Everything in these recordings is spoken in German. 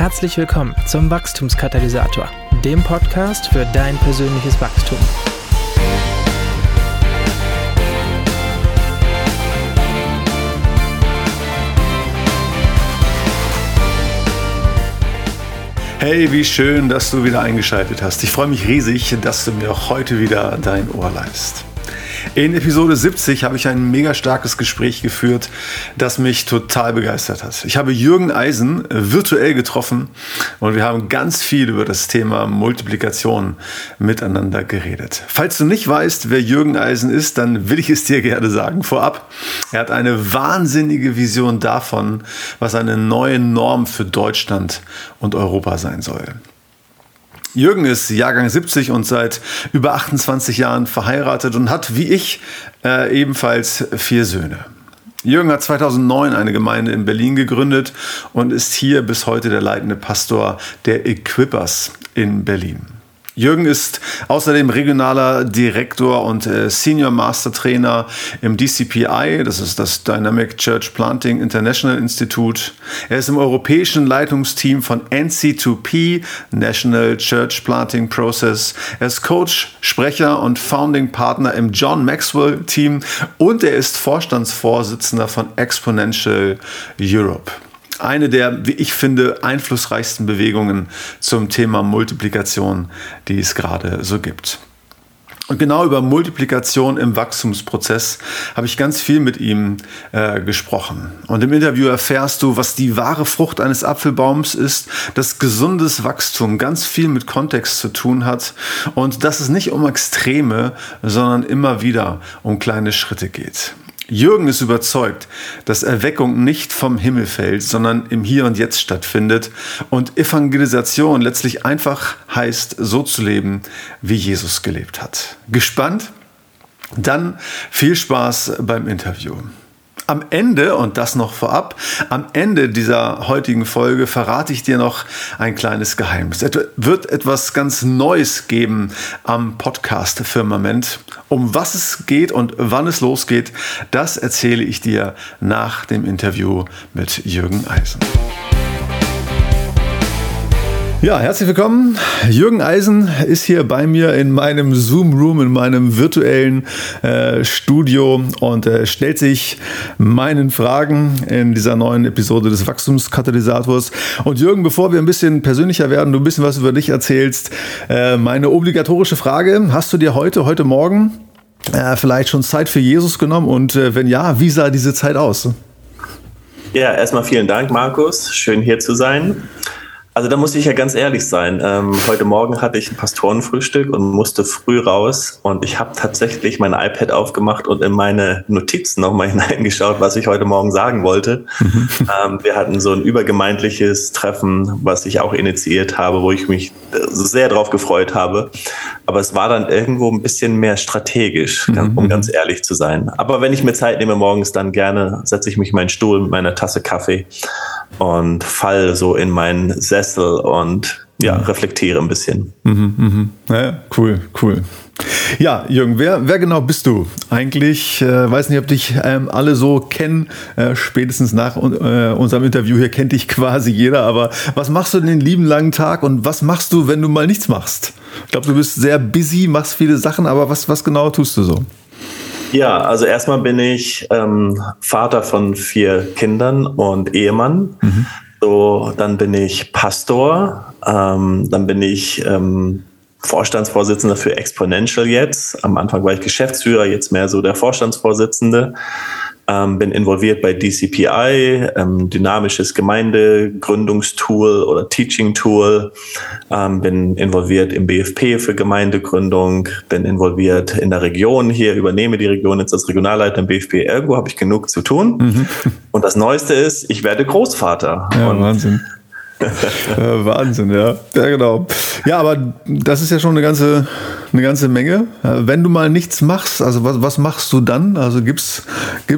Herzlich willkommen zum Wachstumskatalysator, dem Podcast für dein persönliches Wachstum. Hey, wie schön, dass du wieder eingeschaltet hast. Ich freue mich riesig, dass du mir auch heute wieder dein Ohr leist. In Episode 70 habe ich ein mega starkes Gespräch geführt, das mich total begeistert hat. Ich habe Jürgen Eisen virtuell getroffen und wir haben ganz viel über das Thema Multiplikation miteinander geredet. Falls du nicht weißt, wer Jürgen Eisen ist, dann will ich es dir gerne sagen vorab. Er hat eine wahnsinnige Vision davon, was eine neue Norm für Deutschland und Europa sein soll. Jürgen ist Jahrgang 70 und seit über 28 Jahren verheiratet und hat, wie ich, äh, ebenfalls vier Söhne. Jürgen hat 2009 eine Gemeinde in Berlin gegründet und ist hier bis heute der leitende Pastor der Equippers in Berlin. Jürgen ist außerdem regionaler Direktor und äh, Senior Master Trainer im DCPI, das ist das Dynamic Church Planting International Institute. Er ist im europäischen Leitungsteam von NC2P, National Church Planting Process. Er ist Coach, Sprecher und Founding Partner im John Maxwell Team und er ist Vorstandsvorsitzender von Exponential Europe eine der, wie ich finde, einflussreichsten Bewegungen zum Thema Multiplikation, die es gerade so gibt. Und genau über Multiplikation im Wachstumsprozess habe ich ganz viel mit ihm äh, gesprochen. Und im Interview erfährst du, was die wahre Frucht eines Apfelbaums ist, dass gesundes Wachstum ganz viel mit Kontext zu tun hat und dass es nicht um Extreme, sondern immer wieder um kleine Schritte geht. Jürgen ist überzeugt, dass Erweckung nicht vom Himmel fällt, sondern im Hier und Jetzt stattfindet und Evangelisation letztlich einfach heißt, so zu leben, wie Jesus gelebt hat. Gespannt? Dann viel Spaß beim Interview. Am Ende, und das noch vorab, am Ende dieser heutigen Folge verrate ich dir noch ein kleines Geheimnis. Es wird etwas ganz Neues geben am Podcast Firmament. Um was es geht und wann es losgeht, das erzähle ich dir nach dem Interview mit Jürgen Eisen. Ja, herzlich willkommen. Jürgen Eisen ist hier bei mir in meinem Zoom-Room, in meinem virtuellen äh, Studio und äh, stellt sich meinen Fragen in dieser neuen Episode des Wachstumskatalysators. Und Jürgen, bevor wir ein bisschen persönlicher werden, du ein bisschen was über dich erzählst, äh, meine obligatorische Frage, hast du dir heute, heute Morgen äh, vielleicht schon Zeit für Jesus genommen und äh, wenn ja, wie sah diese Zeit aus? Ja, erstmal vielen Dank, Markus. Schön hier zu sein. Also da muss ich ja ganz ehrlich sein. Ähm, heute Morgen hatte ich ein Pastorenfrühstück und musste früh raus und ich habe tatsächlich mein iPad aufgemacht und in meine Notizen nochmal hineingeschaut, was ich heute Morgen sagen wollte. Mhm. Ähm, wir hatten so ein übergemeindliches Treffen, was ich auch initiiert habe, wo ich mich sehr drauf gefreut habe. Aber es war dann irgendwo ein bisschen mehr strategisch, mhm. um ganz ehrlich zu sein. Aber wenn ich mir Zeit nehme morgens, dann gerne setze ich mich in meinen Stuhl mit meiner Tasse Kaffee und fall so in meinen Sessel und ja, reflektiere ein bisschen. Mhm, mhm. Ja, cool, cool. Ja, Jürgen, wer, wer genau bist du? Eigentlich, äh, weiß nicht, ob dich ähm, alle so kennen. Äh, spätestens nach äh, unserem Interview hier kennt dich quasi jeder. Aber was machst du den lieben langen Tag und was machst du, wenn du mal nichts machst? Ich glaube, du bist sehr busy, machst viele Sachen, aber was, was genau tust du so? Ja, also erstmal bin ich ähm, Vater von vier Kindern und Ehemann. Mhm. So, dann bin ich Pastor, ähm, dann bin ich ähm, Vorstandsvorsitzender für Exponential jetzt. Am Anfang war ich Geschäftsführer, jetzt mehr so der Vorstandsvorsitzende ähm, bin involviert bei DCPI, ähm, dynamisches Gemeindegründungstool oder Teaching-Tool, ähm, bin involviert im BFP für Gemeindegründung, bin involviert in der Region hier, übernehme die Region jetzt als Regionalleiter im BFP. Ergo habe ich genug zu tun. Mhm. Und das Neueste ist, ich werde Großvater. Ja, Und Wahnsinn. Wahnsinn, ja. Ja, genau. Ja, aber das ist ja schon eine ganze, eine ganze Menge. Wenn du mal nichts machst, also was, was machst du dann? Also gibt es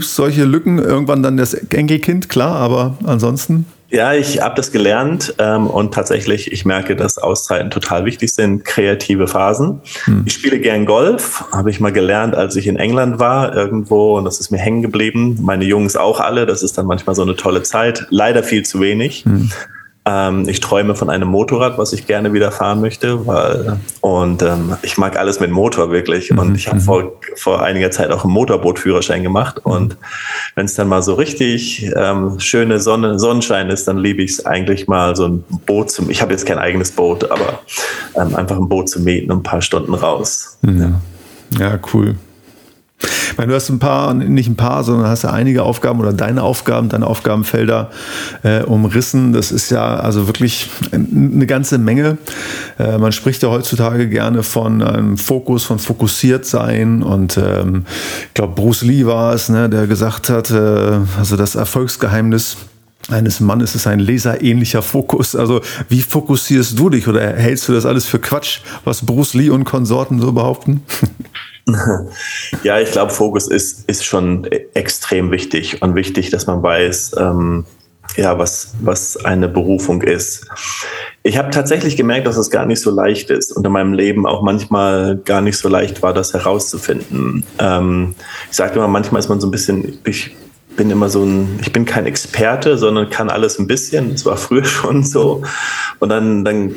solche Lücken? Irgendwann dann das Enkelkind, klar, aber ansonsten? Ja, ich habe das gelernt ähm, und tatsächlich, ich merke, dass Auszeiten total wichtig sind, kreative Phasen. Hm. Ich spiele gern Golf, habe ich mal gelernt, als ich in England war irgendwo und das ist mir hängen geblieben. Meine Jungs auch alle, das ist dann manchmal so eine tolle Zeit, leider viel zu wenig. Hm. Ähm, ich träume von einem Motorrad, was ich gerne wieder fahren möchte, weil und ähm, ich mag alles mit Motor wirklich. Mhm. Und ich habe mhm. vor, vor einiger Zeit auch einen Motorbootführerschein gemacht. Mhm. Und wenn es dann mal so richtig ähm, schöne Sonne, Sonnenschein ist, dann liebe ich es eigentlich mal so ein Boot zu. Ich habe jetzt kein eigenes Boot, aber ähm, einfach ein Boot zu mieten und ein paar Stunden raus. Mhm. Ja. ja, cool. Ich meine, du hast ein paar, nicht ein paar, sondern hast ja einige Aufgaben oder deine Aufgaben, deine Aufgabenfelder äh, umrissen. Das ist ja also wirklich eine ganze Menge. Äh, man spricht ja heutzutage gerne von einem Fokus, von fokussiert sein. Und ähm, ich glaube, Bruce Lee war es, ne, der gesagt hat, äh, also das Erfolgsgeheimnis eines Mannes ist ein laserähnlicher Fokus. Also wie fokussierst du dich oder hältst du das alles für Quatsch, was Bruce Lee und Konsorten so behaupten? Ja, ich glaube, Fokus ist, ist schon extrem wichtig und wichtig, dass man weiß, ähm, ja, was, was eine Berufung ist. Ich habe tatsächlich gemerkt, dass es gar nicht so leicht ist und in meinem Leben auch manchmal gar nicht so leicht war, das herauszufinden. Ähm, ich sage immer, manchmal ist man so ein bisschen, ich bin immer so ein, ich bin kein Experte, sondern kann alles ein bisschen. Das war früher schon so. Und dann, dann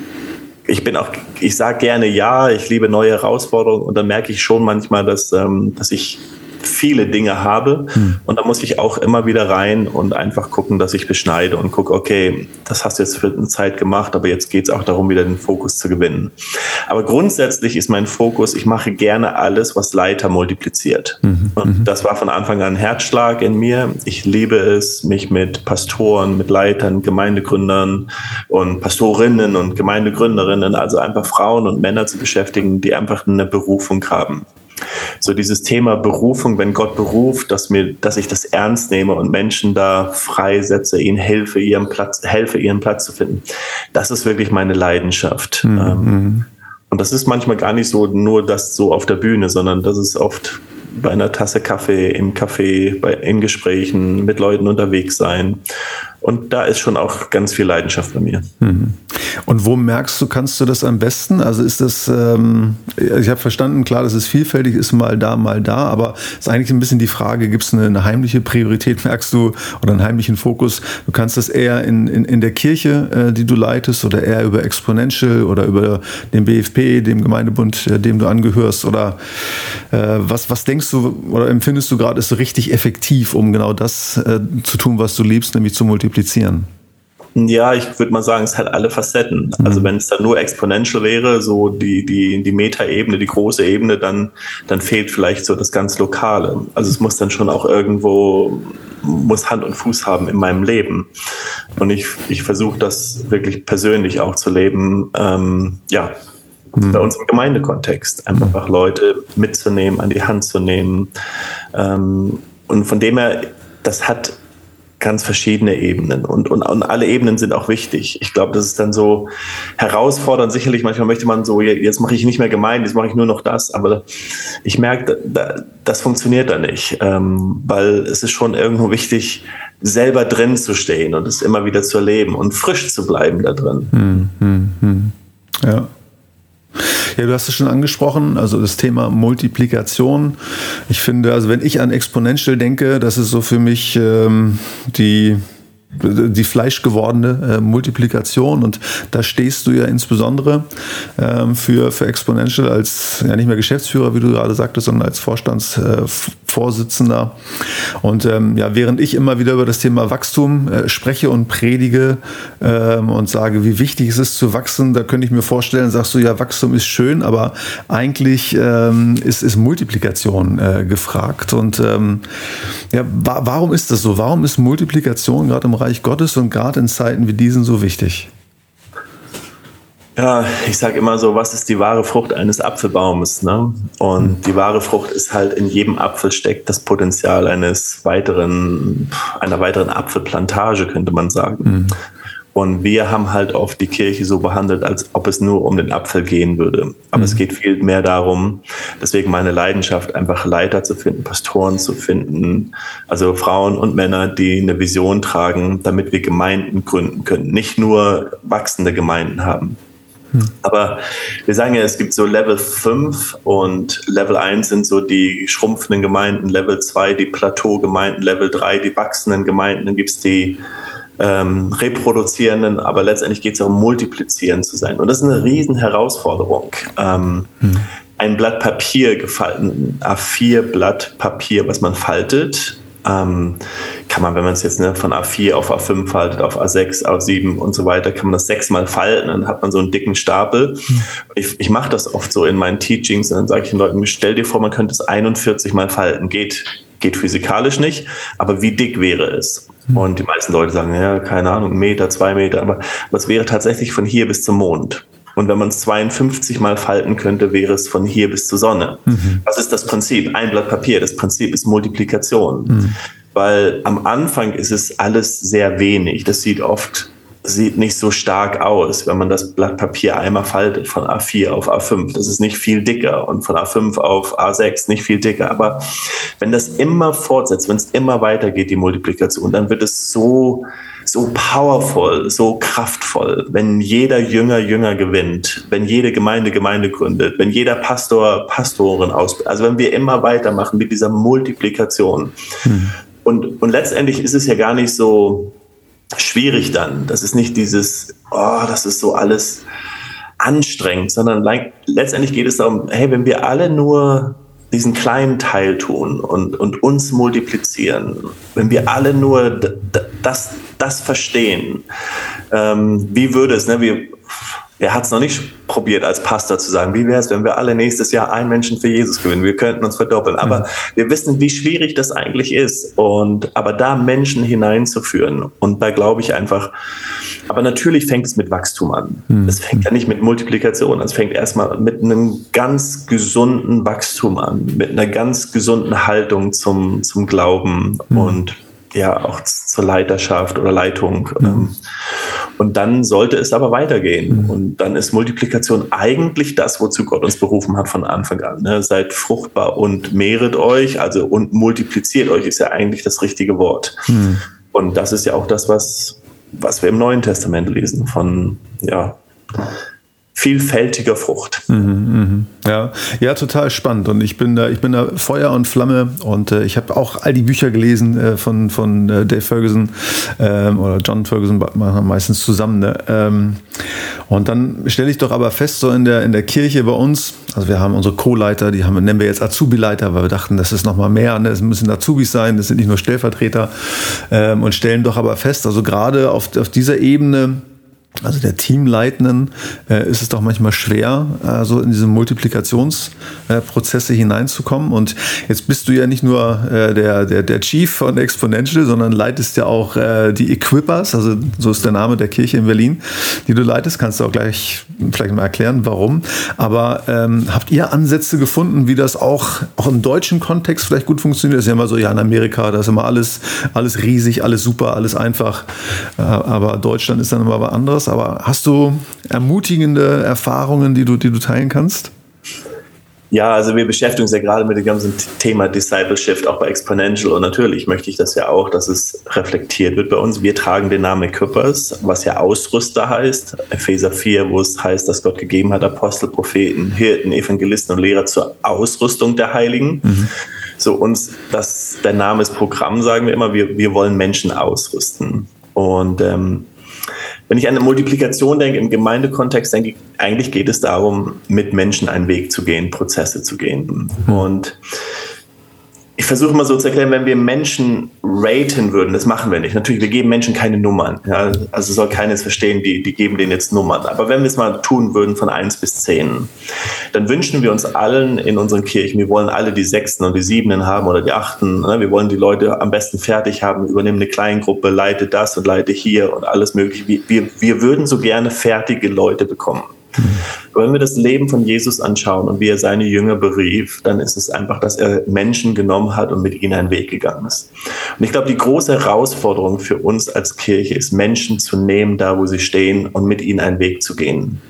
ich bin auch, ich sage gerne ja, ich liebe neue Herausforderungen und dann merke ich schon manchmal, dass, ähm, dass ich viele Dinge habe. Hm. Und da muss ich auch immer wieder rein und einfach gucken, dass ich beschneide und gucke, okay, das hast du jetzt für eine Zeit gemacht, aber jetzt geht es auch darum, wieder den Fokus zu gewinnen. Aber grundsätzlich ist mein Fokus, ich mache gerne alles, was Leiter multipliziert. Mhm. Und mhm. das war von Anfang an ein Herzschlag in mir. Ich liebe es, mich mit Pastoren, mit Leitern, Gemeindegründern und Pastorinnen und Gemeindegründerinnen, also einfach Frauen und Männer zu beschäftigen, die einfach eine Berufung haben so dieses Thema Berufung, wenn Gott beruft, dass mir, dass ich das ernst nehme und Menschen da freisetze, ihnen helfe, ihren Platz, helfe, ihren Platz zu finden. Das ist wirklich meine Leidenschaft. Mhm. Ähm, und das ist manchmal gar nicht so nur das so auf der Bühne, sondern das ist oft bei einer Tasse Kaffee im Café, bei, in Gesprächen, mit Leuten unterwegs sein. Und da ist schon auch ganz viel Leidenschaft bei mir. Mhm. Und wo merkst du, kannst du das am besten? Also ist das, ähm, ich habe verstanden, klar, dass es vielfältig ist, mal da, mal da, aber ist eigentlich ein bisschen die Frage, gibt es eine, eine, heimliche Priorität, merkst du, oder einen heimlichen Fokus? Du kannst das eher in, in, in der Kirche, äh, die du leitest, oder eher über Exponential oder über den BFP, dem Gemeindebund, äh, dem du angehörst, oder äh, was, was denkst du oder empfindest du gerade ist so richtig effektiv, um genau das äh, zu tun, was du liebst, nämlich zu multiplizieren? Ja, ich würde mal sagen, es hat alle Facetten. Mhm. Also wenn es dann nur exponential wäre, so die, die, die Meta-Ebene, die große Ebene, dann, dann fehlt vielleicht so das ganz Lokale. Also es muss dann schon auch irgendwo, muss Hand und Fuß haben in meinem Leben. Und ich, ich versuche das wirklich persönlich auch zu leben. Ähm, ja, mhm. bei uns im Gemeindekontext. Einfach Leute mitzunehmen, an die Hand zu nehmen. Ähm, und von dem her, das hat ganz verschiedene Ebenen und, und, und alle Ebenen sind auch wichtig. Ich glaube, das ist dann so herausfordernd. Sicherlich, manchmal möchte man so, jetzt mache ich nicht mehr gemein, jetzt mache ich nur noch das, aber ich merke, da, das funktioniert da nicht, ähm, weil es ist schon irgendwo wichtig, selber drin zu stehen und es immer wieder zu erleben und frisch zu bleiben da drin. Hm, hm, hm. Ja. Ja, du hast es schon angesprochen, also das Thema Multiplikation. Ich finde, also wenn ich an Exponential denke, das ist so für mich ähm, die die fleischgewordene äh, Multiplikation und da stehst du ja insbesondere ähm, für, für Exponential als ja nicht mehr Geschäftsführer, wie du gerade sagtest, sondern als Vorstandsvorsitzender. Äh, und ähm, ja, während ich immer wieder über das Thema Wachstum äh, spreche und predige ähm, und sage, wie wichtig es ist zu wachsen, da könnte ich mir vorstellen, sagst du, ja, Wachstum ist schön, aber eigentlich ähm, ist, ist Multiplikation äh, gefragt. Und ähm, ja, wa warum ist das so? Warum ist Multiplikation gerade im Reich Gottes und gerade in Zeiten wie diesen so wichtig? Ja, ich sage immer so, was ist die wahre Frucht eines Apfelbaumes? Ne? Und mhm. die wahre Frucht ist halt, in jedem Apfel steckt das Potenzial eines weiteren, einer weiteren Apfelplantage, könnte man sagen. Mhm. Und wir haben halt oft die Kirche so behandelt, als ob es nur um den Apfel gehen würde. Aber mhm. es geht viel mehr darum, deswegen meine Leidenschaft, einfach Leiter zu finden, Pastoren zu finden, also Frauen und Männer, die eine Vision tragen, damit wir Gemeinden gründen können. Nicht nur wachsende Gemeinden haben. Mhm. Aber wir sagen ja, es gibt so Level 5 und Level 1 sind so die schrumpfenden Gemeinden, Level 2 die Plateaugemeinden, Level 3 die wachsenden Gemeinden, dann gibt es die ähm, reproduzierenden, aber letztendlich geht es auch um multiplizieren zu sein. Und das ist eine riesen Herausforderung. Ähm, hm. Ein Blatt Papier gefalten, A4-Blatt Papier, was man faltet, ähm, kann man, wenn man es jetzt ne, von A4 auf A5 faltet, auf A6, A7 und so weiter, kann man das sechsmal falten, dann hat man so einen dicken Stapel. Hm. Ich, ich mache das oft so in meinen Teachings und dann sage ich den Leuten, stell dir vor, man könnte es 41 mal falten. Geht, geht physikalisch nicht, aber wie dick wäre es? Hm. Und die meisten Leute sagen, ja, keine Ahnung, Meter, zwei Meter, aber was wäre tatsächlich von hier bis zum Mond? Und wenn man es 52 mal falten könnte, wäre es von hier bis zur Sonne. Mhm. Was ist das Prinzip? Ein Blatt Papier. Das Prinzip ist Multiplikation. Mhm. Weil am Anfang ist es alles sehr wenig. Das sieht oft sieht nicht so stark aus, wenn man das Blatt Papier einmal faltet von A4 auf A5. Das ist nicht viel dicker und von A5 auf A6 nicht viel dicker. Aber wenn das immer fortsetzt, wenn es immer weitergeht, die Multiplikation, dann wird es so so powerful, so kraftvoll, wenn jeder Jünger Jünger gewinnt, wenn jede Gemeinde Gemeinde gründet, wenn jeder Pastor Pastoren ausbildet. Also wenn wir immer weitermachen mit dieser Multiplikation. Mhm. Und, und letztendlich ist es ja gar nicht so schwierig dann. Das ist nicht dieses, oh, das ist so alles anstrengend, sondern letztendlich geht es darum, hey, wenn wir alle nur diesen kleinen Teil tun und, und uns multiplizieren, wenn wir alle nur das, das verstehen, ähm, wie würde es, ne, wir, er hat es noch nicht probiert, als Pastor zu sagen, wie wäre es, wenn wir alle nächstes Jahr einen Menschen für Jesus gewinnen? Wir könnten uns verdoppeln. Aber mhm. wir wissen, wie schwierig das eigentlich ist. Und aber da Menschen hineinzuführen. Und da glaube ich einfach, aber natürlich fängt es mit Wachstum an. Mhm. Es fängt ja nicht mit Multiplikation. Es fängt erstmal mit einem ganz gesunden Wachstum an, mit einer ganz gesunden Haltung zum, zum Glauben mhm. und ja auch zur Leiterschaft oder Leitung. Mhm. Und dann sollte es aber weitergehen. Mhm. Und dann ist Multiplikation eigentlich das, wozu Gott uns berufen hat von Anfang an. Ne? Seid fruchtbar und mehret euch, also und multipliziert euch ist ja eigentlich das richtige Wort. Mhm. Und das ist ja auch das, was, was wir im Neuen Testament lesen von, ja, vielfältiger Frucht. Mhm, mh. Ja, ja, total spannend. Und ich bin da, ich bin da Feuer und Flamme und äh, ich habe auch all die Bücher gelesen äh, von, von äh, Dave Ferguson ähm, oder John Ferguson meistens zusammen. Ne? Ähm, und dann stelle ich doch aber fest, so in der, in der Kirche bei uns, also wir haben unsere Co-Leiter, die haben, nennen wir jetzt Azubi-Leiter, weil wir dachten, das ist nochmal mehr, ne? es müssen Azubis sein, das sind nicht nur Stellvertreter ähm, und stellen doch aber fest, also gerade auf, auf dieser Ebene, also der Teamleitenden, äh, ist es doch manchmal schwer, äh, so in diese Multiplikationsprozesse äh, hineinzukommen. Und jetzt bist du ja nicht nur äh, der, der, der Chief von Exponential, sondern leitest ja auch äh, die Equippers, also so ist der Name der Kirche in Berlin, die du leitest. Kannst du auch gleich vielleicht mal erklären, warum. Aber ähm, habt ihr Ansätze gefunden, wie das auch, auch im deutschen Kontext vielleicht gut funktioniert? Das ist ja immer so, ja, in Amerika, da ist immer alles, alles riesig, alles super, alles einfach. Äh, aber Deutschland ist dann immer was anderes anderes, aber hast du ermutigende Erfahrungen, die du, die du teilen kannst? Ja, also wir beschäftigen uns ja gerade mit dem ganzen Thema Discipleship, auch bei Exponential. Und natürlich möchte ich das ja auch, dass es reflektiert wird bei uns. Wir tragen den Namen Equippers, was ja Ausrüster heißt. Epheser 4, wo es heißt, dass Gott gegeben hat, Apostel, Propheten, Hirten, Evangelisten und Lehrer zur Ausrüstung der Heiligen. Mhm. So uns, das, der Name ist Programm, sagen wir immer, wir, wir wollen Menschen ausrüsten. Und ähm, wenn ich an eine Multiplikation denke, im Gemeindekontext denke ich, eigentlich geht es darum, mit Menschen einen Weg zu gehen, Prozesse zu gehen. Mhm. Und ich versuche mal so zu erklären, wenn wir Menschen raten würden, das machen wir nicht. Natürlich, wir geben Menschen keine Nummern. Ja? Also soll keines verstehen, die, die geben denen jetzt Nummern. Aber wenn wir es mal tun würden von eins bis zehn, dann wünschen wir uns allen in unseren Kirchen, wir wollen alle die Sechsten und die Siebenen haben oder die Achten. Ne? Wir wollen die Leute am besten fertig haben, übernehmen eine Kleingruppe, leite das und leite hier und alles mögliche. Wir, wir würden so gerne fertige Leute bekommen. Wenn wir das Leben von Jesus anschauen und wie er seine Jünger berief, dann ist es einfach, dass er Menschen genommen hat und mit ihnen einen Weg gegangen ist. Und ich glaube, die große Herausforderung für uns als Kirche ist, Menschen zu nehmen, da wo sie stehen und mit ihnen einen Weg zu gehen.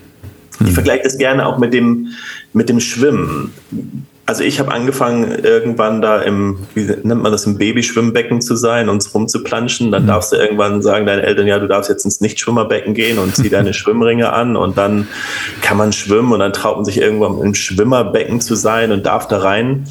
Ich vergleiche das gerne auch mit dem, mit dem Schwimmen also ich habe angefangen, irgendwann da im, wie nennt man das, im Babyschwimmbecken zu sein und rumzuplanschen. Dann mhm. darfst du irgendwann sagen deinen Eltern, ja, du darfst jetzt ins Nichtschwimmerbecken gehen und zieh deine Schwimmringe an und dann kann man schwimmen und dann traut man sich irgendwann im Schwimmerbecken zu sein und darf da rein.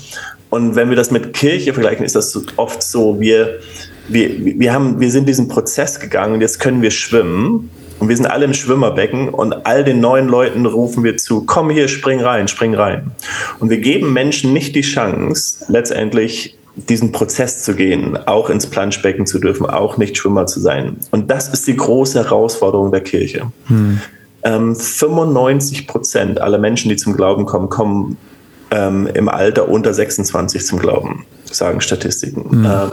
Und wenn wir das mit Kirche vergleichen, ist das oft so, wir, wir, wir, haben, wir sind diesen Prozess gegangen und jetzt können wir schwimmen. Und wir sind alle im Schwimmerbecken und all den neuen Leuten rufen wir zu, komm hier, spring rein, spring rein. Und wir geben Menschen nicht die Chance, letztendlich diesen Prozess zu gehen, auch ins Planschbecken zu dürfen, auch nicht Schwimmer zu sein. Und das ist die große Herausforderung der Kirche. Hm. Ähm, 95 Prozent aller Menschen, die zum Glauben kommen, kommen ähm, im Alter unter 26 zum Glauben, sagen Statistiken. Hm. Ähm,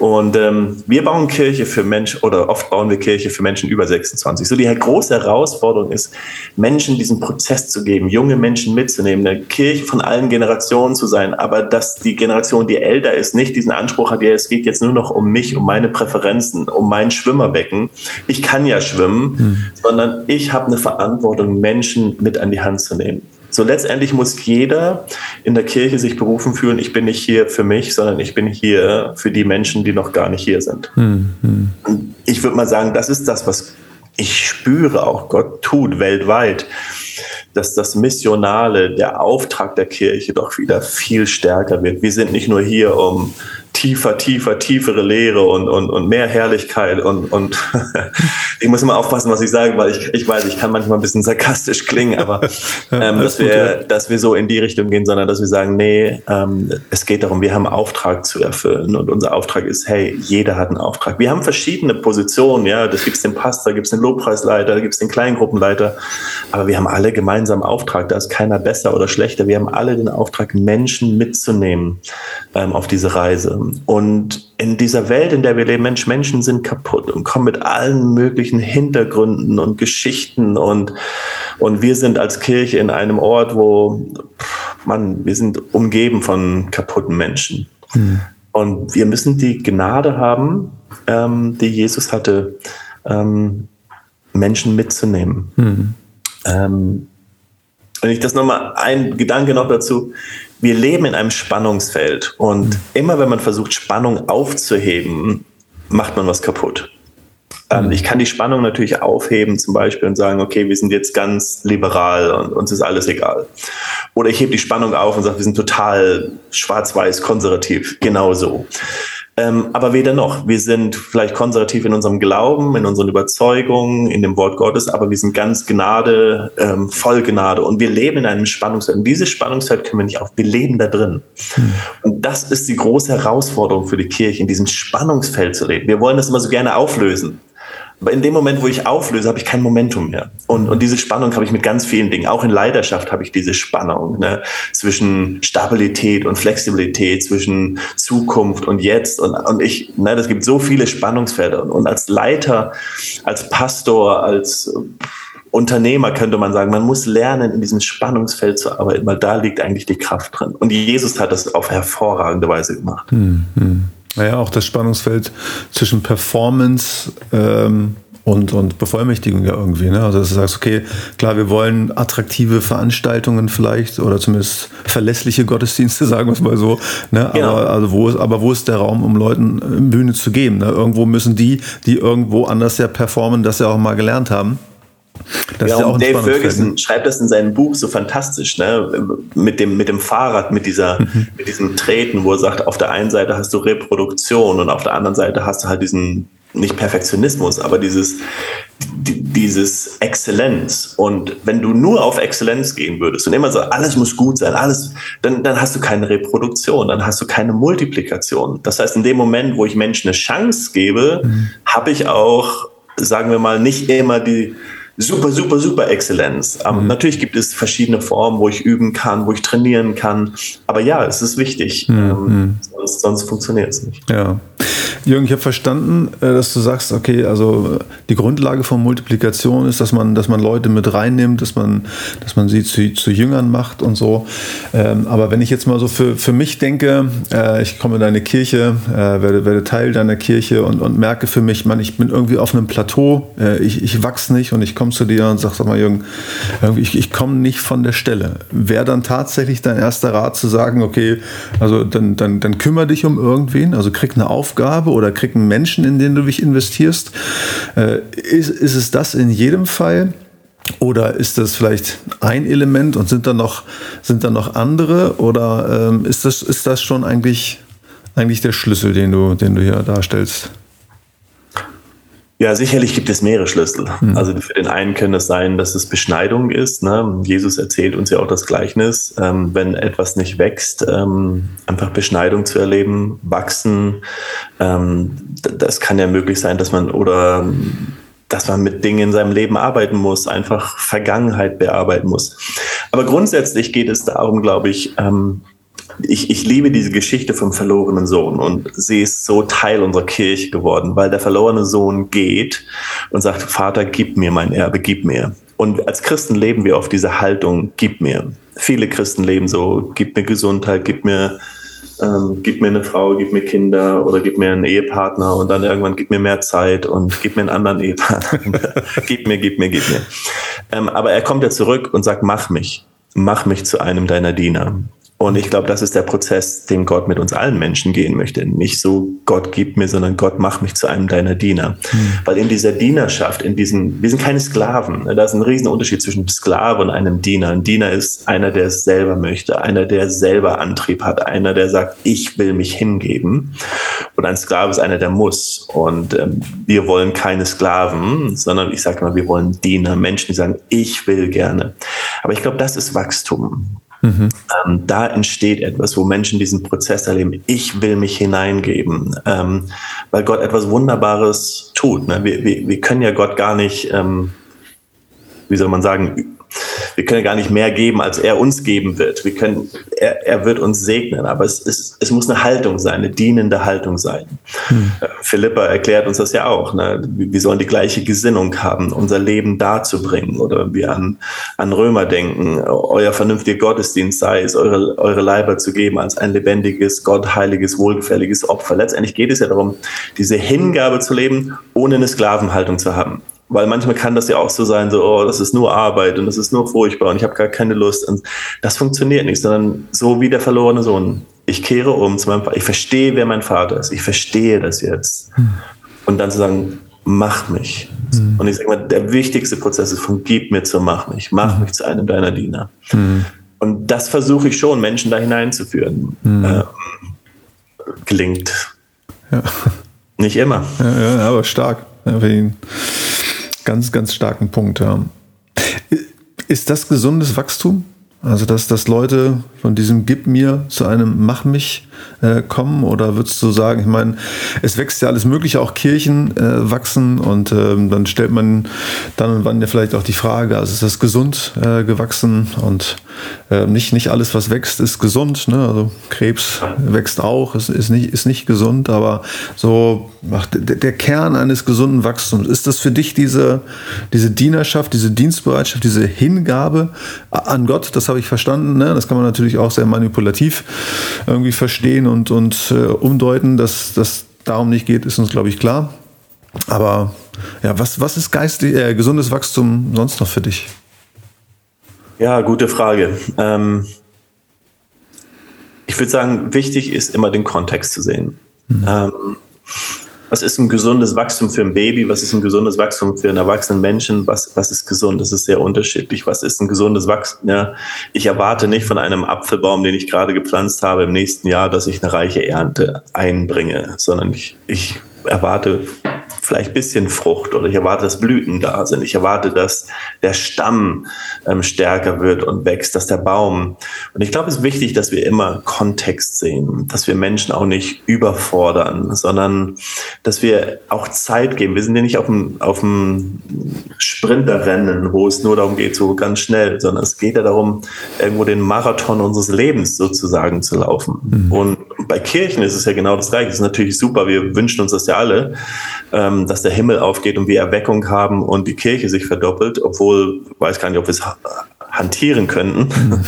und ähm, wir bauen Kirche für Menschen, oder oft bauen wir Kirche für Menschen über 26. So die große Herausforderung ist, Menschen diesen Prozess zu geben, junge Menschen mitzunehmen, eine Kirche von allen Generationen zu sein, aber dass die Generation, die älter ist, nicht diesen Anspruch hat, ja, es geht jetzt nur noch um mich, um meine Präferenzen, um mein Schwimmerbecken. Ich kann ja schwimmen, mhm. sondern ich habe eine Verantwortung, Menschen mit an die Hand zu nehmen. So letztendlich muss jeder in der Kirche sich berufen fühlen, ich bin nicht hier für mich, sondern ich bin hier für die Menschen, die noch gar nicht hier sind. Mhm. Ich würde mal sagen, das ist das, was ich spüre, auch Gott tut weltweit, dass das Missionale, der Auftrag der Kirche doch wieder viel stärker wird. Wir sind nicht nur hier, um tiefer, tiefer, tiefere Lehre und, und, und mehr Herrlichkeit. Und, und ich muss immer aufpassen, was ich sage, weil ich, ich weiß, ich kann manchmal ein bisschen sarkastisch klingen, aber ähm, dass, wir, dass wir so in die Richtung gehen, sondern dass wir sagen, nee, ähm, es geht darum, wir haben einen Auftrag zu erfüllen. Und unser Auftrag ist, hey, jeder hat einen Auftrag. Wir haben verschiedene Positionen, ja, da gibt es den Pastor, gibt es den Lobpreisleiter, da gibt es den Kleingruppenleiter, aber wir haben alle gemeinsam Auftrag. Da ist keiner besser oder schlechter. Wir haben alle den Auftrag, Menschen mitzunehmen ähm, auf diese Reise. Und in dieser Welt, in der wir leben, Mensch, Menschen sind kaputt und kommen mit allen möglichen Hintergründen und Geschichten und, und wir sind als Kirche in einem Ort, wo, man, wir sind umgeben von kaputten Menschen. Mhm. Und wir müssen die Gnade haben, ähm, die Jesus hatte, ähm, Menschen mitzunehmen. Mhm. Ähm, wenn ich das nochmal, ein Gedanke noch dazu wir leben in einem Spannungsfeld und mhm. immer wenn man versucht, Spannung aufzuheben, macht man was kaputt. Ähm, mhm. Ich kann die Spannung natürlich aufheben, zum Beispiel, und sagen, okay, wir sind jetzt ganz liberal und uns ist alles egal. Oder ich hebe die Spannung auf und sage, wir sind total schwarz-weiß konservativ. Genauso. Ähm, aber weder noch. Wir sind vielleicht konservativ in unserem Glauben, in unseren Überzeugungen, in dem Wort Gottes, aber wir sind ganz Gnade, ähm, voll Gnade. Und wir leben in einem Spannungsfeld. Und dieses Spannungsfeld können wir nicht auf. Wir leben da drin. Hm. Und das ist die große Herausforderung für die Kirche, in diesem Spannungsfeld zu leben. Wir wollen das immer so gerne auflösen. In dem Moment, wo ich auflöse, habe ich kein Momentum mehr. Und, und diese Spannung habe ich mit ganz vielen Dingen. Auch in Leidenschaft habe ich diese Spannung ne? zwischen Stabilität und Flexibilität, zwischen Zukunft und Jetzt. Und, und ich, ne, das gibt so viele Spannungsfelder. Und, und als Leiter, als Pastor, als Unternehmer könnte man sagen, man muss lernen, in diesem Spannungsfeld zu arbeiten, weil da liegt eigentlich die Kraft drin. Und Jesus hat das auf hervorragende Weise gemacht. Hm, hm. Naja, auch das Spannungsfeld zwischen Performance ähm, und, und Bevollmächtigung ja irgendwie. Ne? Also, dass du sagst, okay, klar, wir wollen attraktive Veranstaltungen vielleicht oder zumindest verlässliche Gottesdienste, sagen wir es mal so. Ne? Genau. Aber, also wo ist, aber wo ist der Raum, um Leuten äh, Bühne zu geben? Ne? Irgendwo müssen die, die irgendwo anders ja performen, das ja auch mal gelernt haben. Das ja, und Dave Ferguson schreibt das in seinem Buch so fantastisch, ne? Mit dem, mit dem Fahrrad, mit dieser, mhm. mit diesem Treten, wo er sagt, auf der einen Seite hast du Reproduktion und auf der anderen Seite hast du halt diesen, nicht Perfektionismus, aber dieses, dieses Exzellenz. Und wenn du nur auf Exzellenz gehen würdest und immer so, alles muss gut sein, alles, dann, dann hast du keine Reproduktion, dann hast du keine Multiplikation. Das heißt, in dem Moment, wo ich Menschen eine Chance gebe, mhm. habe ich auch, sagen wir mal, nicht immer die, super, super, super Exzellenz. Ähm, mhm. Natürlich gibt es verschiedene Formen, wo ich üben kann, wo ich trainieren kann. Aber ja, es ist wichtig. Mhm. Ähm, mhm. sonst, sonst funktioniert es nicht. Ja. Jürgen, ich habe verstanden, äh, dass du sagst, okay, also die Grundlage von Multiplikation ist, dass man, dass man Leute mit reinnimmt, dass man, dass man sie zu, zu Jüngern macht und so. Ähm, aber wenn ich jetzt mal so für, für mich denke, äh, ich komme in deine Kirche, äh, werde, werde Teil deiner Kirche und, und merke für mich, man, ich bin irgendwie auf einem Plateau, ich, ich wachse nicht und ich komme zu dir und sag, sag mal, Jürgen, ich, ich komme nicht von der Stelle. Wäre dann tatsächlich dein erster Rat zu sagen, okay, also dann, dann, dann kümmere dich um irgendwen, also krieg eine Aufgabe oder krieg einen Menschen, in den du dich investierst. Äh, ist, ist es das in jedem Fall? Oder ist das vielleicht ein Element und sind da noch, sind da noch andere? Oder ähm, ist, das, ist das schon eigentlich eigentlich der Schlüssel, den du, den du hier darstellst? Ja, sicherlich gibt es mehrere Schlüssel. Mhm. Also für den einen können es sein, dass es Beschneidung ist. Ne? Jesus erzählt uns ja auch das Gleichnis, ähm, wenn etwas nicht wächst, ähm, einfach Beschneidung zu erleben, wachsen. Ähm, das kann ja möglich sein, dass man oder dass man mit Dingen in seinem Leben arbeiten muss, einfach Vergangenheit bearbeiten muss. Aber grundsätzlich geht es darum, glaube ich, ähm, ich, ich liebe diese Geschichte vom verlorenen Sohn und sie ist so Teil unserer Kirche geworden, weil der verlorene Sohn geht und sagt, Vater, gib mir mein Erbe, gib mir. Und als Christen leben wir auf diese Haltung, gib mir. Viele Christen leben so, gib mir Gesundheit, gib mir, ähm, gib mir eine Frau, gib mir Kinder oder gib mir einen Ehepartner und dann irgendwann gib mir mehr Zeit und gib mir einen anderen Ehepartner. gib mir, gib mir, gib mir. Ähm, aber er kommt ja zurück und sagt, mach mich, mach mich zu einem deiner Diener. Und ich glaube, das ist der Prozess, den Gott mit uns allen Menschen gehen möchte. Nicht so, Gott gibt mir, sondern Gott macht mich zu einem deiner Diener. Mhm. Weil in dieser Dienerschaft, in diesen, wir sind keine Sklaven. Da ist ein riesen Unterschied zwischen Sklave und einem Diener. Ein Diener ist einer, der es selber möchte, einer, der selber Antrieb hat, einer, der sagt, ich will mich hingeben. Und ein Sklave ist einer, der muss. Und ähm, wir wollen keine Sklaven, sondern ich sage mal, wir wollen Diener, Menschen, die sagen, ich will gerne. Aber ich glaube, das ist Wachstum. Mhm. Ähm, da entsteht etwas, wo Menschen diesen Prozess erleben. Ich will mich hineingeben, ähm, weil Gott etwas Wunderbares tut. Ne? Wir, wir, wir können ja Gott gar nicht, ähm, wie soll man sagen, wir können gar nicht mehr geben, als er uns geben wird. Wir können, er, er wird uns segnen, aber es, es, es muss eine Haltung sein, eine dienende Haltung sein. Hm. Äh, Philippa erklärt uns das ja auch. Ne? Wir sollen die gleiche Gesinnung haben, unser Leben darzubringen oder wir an, an Römer denken. Euer vernünftiger Gottesdienst sei es, eure, eure Leiber zu geben als ein lebendiges, gottheiliges, wohlgefälliges Opfer. Letztendlich geht es ja darum, diese Hingabe zu leben, ohne eine Sklavenhaltung zu haben. Weil manchmal kann das ja auch so sein, so, oh, das ist nur Arbeit und das ist nur furchtbar und ich habe gar keine Lust. Und das funktioniert nicht, sondern so wie der verlorene Sohn. Ich kehre um zu meinem Vater. Ich verstehe, wer mein Vater ist. Ich verstehe das jetzt. Hm. Und dann zu sagen, mach mich. Hm. Und ich sage mal, der wichtigste Prozess ist von gib mir zu mach mich. Mach hm. mich zu einem deiner Diener. Hm. Und das versuche ich schon, Menschen da hineinzuführen. Hm. Ähm, gelingt. Ja. Nicht immer. Ja, ja aber stark. Ja, Ganz, ganz starken Punkt, ja. Ist das gesundes Wachstum? Also, dass, dass Leute von diesem Gib mir zu einem Mach mich äh, kommen? Oder würdest du sagen, ich meine, es wächst ja alles Mögliche, auch Kirchen äh, wachsen und ähm, dann stellt man dann und wann ja vielleicht auch die Frage, also ist das gesund äh, gewachsen und äh, nicht, nicht alles, was wächst, ist gesund. Ne? Also Krebs wächst auch, ist, ist, nicht, ist nicht gesund, aber so ach, der, der Kern eines gesunden Wachstums, ist das für dich diese, diese Dienerschaft, diese Dienstbereitschaft, diese Hingabe an Gott? Das habe ich verstanden. Ne? Das kann man natürlich auch sehr manipulativ irgendwie verstehen und, und äh, umdeuten, dass das darum nicht geht, ist uns, glaube ich, klar. Aber ja, was, was ist geistig, äh, gesundes Wachstum sonst noch für dich? Ja, gute Frage. Ähm, ich würde sagen, wichtig ist immer den Kontext zu sehen. Mhm. Ähm, was ist ein gesundes Wachstum für ein Baby? Was ist ein gesundes Wachstum für einen erwachsenen Menschen? Was, was ist gesund? Das ist sehr unterschiedlich. Was ist ein gesundes Wachstum? Ja, ich erwarte nicht von einem Apfelbaum, den ich gerade gepflanzt habe, im nächsten Jahr, dass ich eine reiche Ernte einbringe, sondern ich, ich erwarte vielleicht ein bisschen Frucht oder ich erwarte, dass Blüten da sind. Ich erwarte, dass der Stamm ähm, stärker wird und wächst, dass der Baum. Und ich glaube, es ist wichtig, dass wir immer Kontext sehen, dass wir Menschen auch nicht überfordern, sondern dass wir auch Zeit geben. Wir sind ja nicht auf dem, auf dem Sprinterrennen, wo es nur darum geht, so ganz schnell, sondern es geht ja darum, irgendwo den Marathon unseres Lebens sozusagen zu laufen. Mhm. Und bei Kirchen ist es ja genau das Gleiche. Das ist natürlich super. Wir wünschen uns das ja alle. Ähm, dass der Himmel aufgeht und wir Erweckung haben und die Kirche sich verdoppelt, obwohl, ich weiß gar nicht, ob wir es hantieren könnten.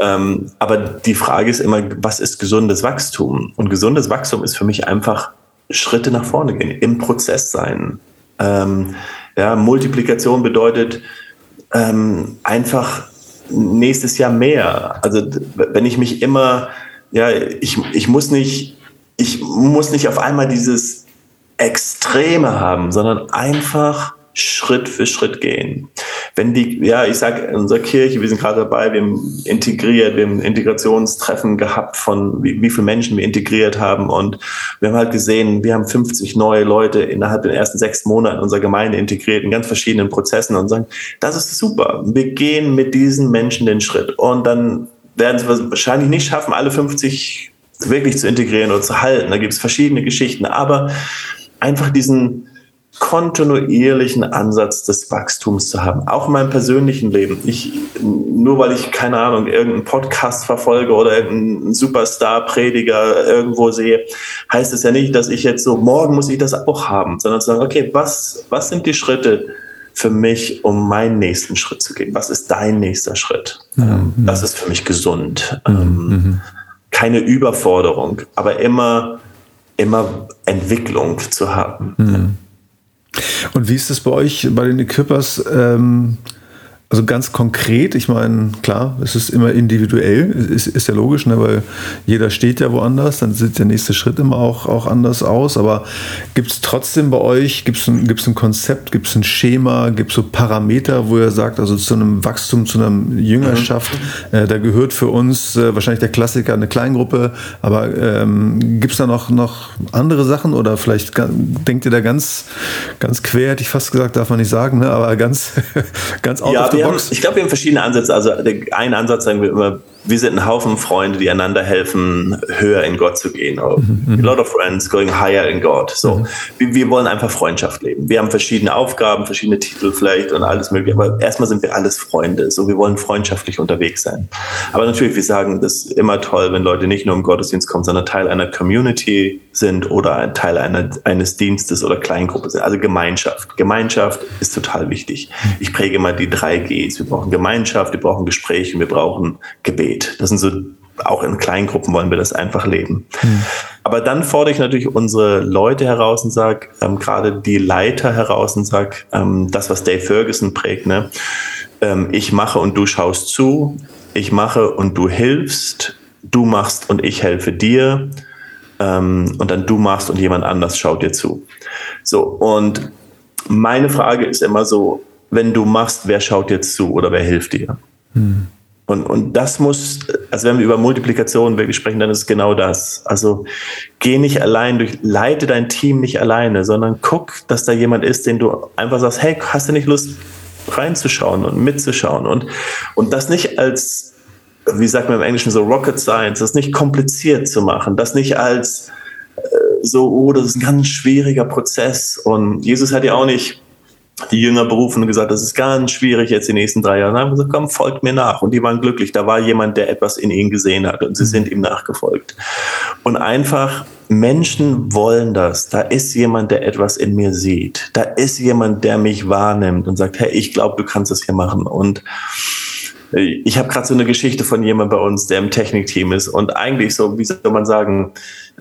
ähm, aber die Frage ist immer, was ist gesundes Wachstum? Und gesundes Wachstum ist für mich einfach Schritte nach vorne gehen, im Prozess sein. Ähm, ja, Multiplikation bedeutet ähm, einfach nächstes Jahr mehr. Also wenn ich mich immer, ja, ich, ich muss nicht, ich muss nicht auf einmal dieses Extreme haben, sondern einfach Schritt für Schritt gehen. wenn die, ja, ich sage, in unserer Kirche, wir sind gerade dabei, wir haben integriert, wir haben Integrationstreffen gehabt von wie, wie viele Menschen wir integriert haben und wir haben halt gesehen, wir haben 50 neue Leute innerhalb der ersten sechs Monate unserer Gemeinde integriert in ganz verschiedenen Prozessen und sagen, das ist super. Wir gehen mit diesen Menschen den Schritt und dann werden sie wahrscheinlich nicht schaffen, alle 50 wirklich zu integrieren oder zu halten. Da gibt es verschiedene Geschichten, aber einfach diesen kontinuierlichen Ansatz des Wachstums zu haben, auch in meinem persönlichen Leben. Ich, nur weil ich, keine Ahnung, irgendeinen Podcast verfolge oder irgendeinen Superstar-Prediger irgendwo sehe, heißt es ja nicht, dass ich jetzt so, morgen muss ich das auch haben, sondern zu sagen, okay, was, was sind die Schritte für mich, um meinen nächsten Schritt zu gehen? Was ist dein nächster Schritt? Mhm. Das ist für mich gesund. Mhm. Ähm, keine Überforderung, aber immer, immer Entwicklung zu haben. Mhm. Und wie ist es bei euch, bei den Equippers? Ähm, also ganz konkret, ich meine, klar, es ist immer individuell, ist, ist ja logisch, ne, weil jeder steht ja woanders, dann sieht der nächste Schritt immer auch, auch anders aus. Aber gibt es trotzdem bei euch, gibt es ein, gibt's ein Konzept, gibt es ein Schema, gibt es so Parameter, wo ihr sagt, also zu einem Wachstum, zu einer Jüngerschaft, mhm. äh, da gehört für uns äh, wahrscheinlich der Klassiker eine Kleingruppe, aber ähm, gibt es da noch, noch andere Sachen oder vielleicht denkt ihr da ganz, ganz quer, hätte ich fast gesagt, darf man nicht sagen, ne, aber ganz, ganz out ja, of the haben, ich glaube, wir haben verschiedene Ansätze. Also ein Ansatz sagen wir immer, wir sind ein Haufen Freunde, die einander helfen, höher in Gott zu gehen. Mhm. A lot of friends going higher in God. So, mhm. wir, wir, wollen einfach Freundschaft leben. Wir haben verschiedene Aufgaben, verschiedene Titel vielleicht und alles mögliche. Aber erstmal sind wir alles Freunde. So, wir wollen freundschaftlich unterwegs sein. Aber natürlich, wir sagen, das ist immer toll, wenn Leute nicht nur im Gottesdienst kommen, sondern Teil einer Community sind oder ein Teil einer, eines Dienstes oder Kleingruppe sind. Also Gemeinschaft. Gemeinschaft ist total wichtig. Ich präge mal die drei Gs. Wir brauchen Gemeinschaft, wir brauchen Gespräche, wir brauchen Gebet geht. Das sind so, auch in Kleingruppen wollen wir das einfach leben. Mhm. Aber dann fordere ich natürlich unsere Leute heraus und sage, ähm, gerade die Leiter heraus und sage, ähm, das, was Dave Ferguson prägt, ne? Ähm, ich mache und du schaust zu, ich mache und du hilfst, du machst und ich helfe dir ähm, und dann du machst und jemand anders schaut dir zu. So, und meine Frage ist immer so, wenn du machst, wer schaut dir zu oder wer hilft dir? Mhm. Und, und das muss, also wenn wir über Multiplikation wirklich sprechen, dann ist es genau das. Also geh nicht allein durch, leite dein Team nicht alleine, sondern guck, dass da jemand ist, den du einfach sagst, hey, hast du nicht Lust reinzuschauen und mitzuschauen und, und das nicht als, wie sagt man im Englischen so Rocket Science, das nicht kompliziert zu machen, das nicht als äh, so, oh, das ist ein ganz schwieriger Prozess und Jesus hat ja auch nicht die Jünger berufen und gesagt, das ist ganz schwierig jetzt die nächsten drei Jahre. Dann haben gesagt, komm, folgt mir nach. Und die waren glücklich. Da war jemand, der etwas in ihnen gesehen hat und sie sind ihm nachgefolgt. Und einfach, Menschen wollen das. Da ist jemand, der etwas in mir sieht. Da ist jemand, der mich wahrnimmt und sagt, hey, ich glaube, du kannst das hier machen. Und ich habe gerade so eine Geschichte von jemand bei uns, der im Technikteam ist und eigentlich so, wie soll man sagen,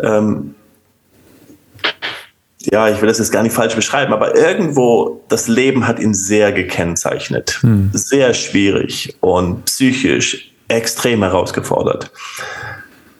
ähm, ja, ich will das jetzt gar nicht falsch beschreiben, aber irgendwo das Leben hat ihn sehr gekennzeichnet. Hm. Sehr schwierig und psychisch extrem herausgefordert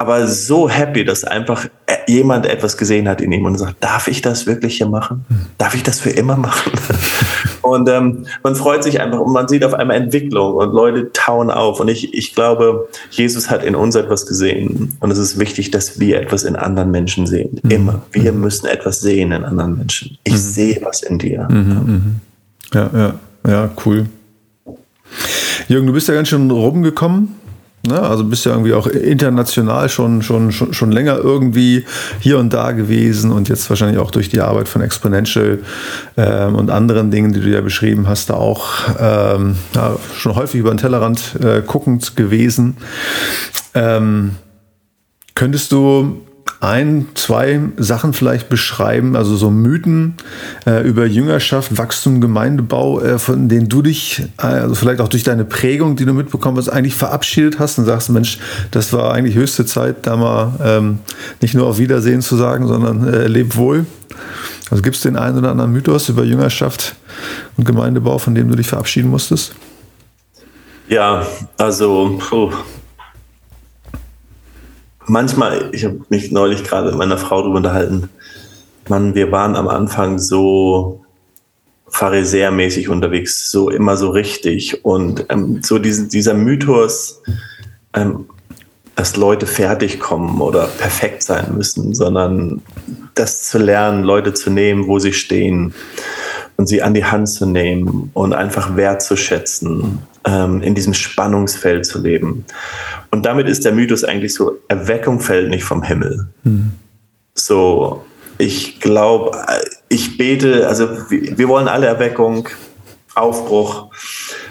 aber so happy, dass einfach jemand etwas gesehen hat in ihm und sagt, darf ich das wirklich hier machen? Darf ich das für immer machen? und ähm, man freut sich einfach und man sieht auf einmal Entwicklung und Leute tauen auf. Und ich, ich glaube, Jesus hat in uns etwas gesehen. Und es ist wichtig, dass wir etwas in anderen Menschen sehen. Mhm. Immer. Wir mhm. müssen etwas sehen in anderen Menschen. Ich mhm. sehe was in dir. Mhm, mhm. Ja, ja, ja, cool. Jürgen, du bist ja ganz schön rumgekommen Ne? Also bist ja irgendwie auch international schon, schon, schon, schon länger irgendwie hier und da gewesen und jetzt wahrscheinlich auch durch die Arbeit von Exponential ähm, und anderen Dingen, die du ja beschrieben hast, da auch ähm, ja, schon häufig über den Tellerrand äh, guckend gewesen. Ähm, könntest du ein, zwei Sachen vielleicht beschreiben, also so Mythen äh, über Jüngerschaft, Wachstum, Gemeindebau, äh, von denen du dich, äh, also vielleicht auch durch deine Prägung, die du mitbekommen hast, eigentlich verabschiedet hast und sagst, Mensch, das war eigentlich höchste Zeit, da mal ähm, nicht nur auf Wiedersehen zu sagen, sondern äh, leb wohl. Also gibt es den einen oder anderen Mythos über Jüngerschaft und Gemeindebau, von dem du dich verabschieden musstest? Ja, also puh, manchmal, ich habe mich neulich gerade mit meiner Frau darüber unterhalten, Mann, wir waren am Anfang so Pharisäermäßig unterwegs, so immer so richtig. Und ähm, so diesen, dieser Mythos, ähm, dass Leute fertig kommen oder perfekt sein müssen, sondern das zu lernen, Leute zu nehmen, wo sie stehen und sie an die Hand zu nehmen und einfach wertzuschätzen, ähm, in diesem Spannungsfeld zu leben. Und damit ist der Mythos eigentlich so, Erweckung fällt nicht vom Himmel. Mhm. So, ich glaube, ich bete, also wir wollen alle Erweckung, Aufbruch.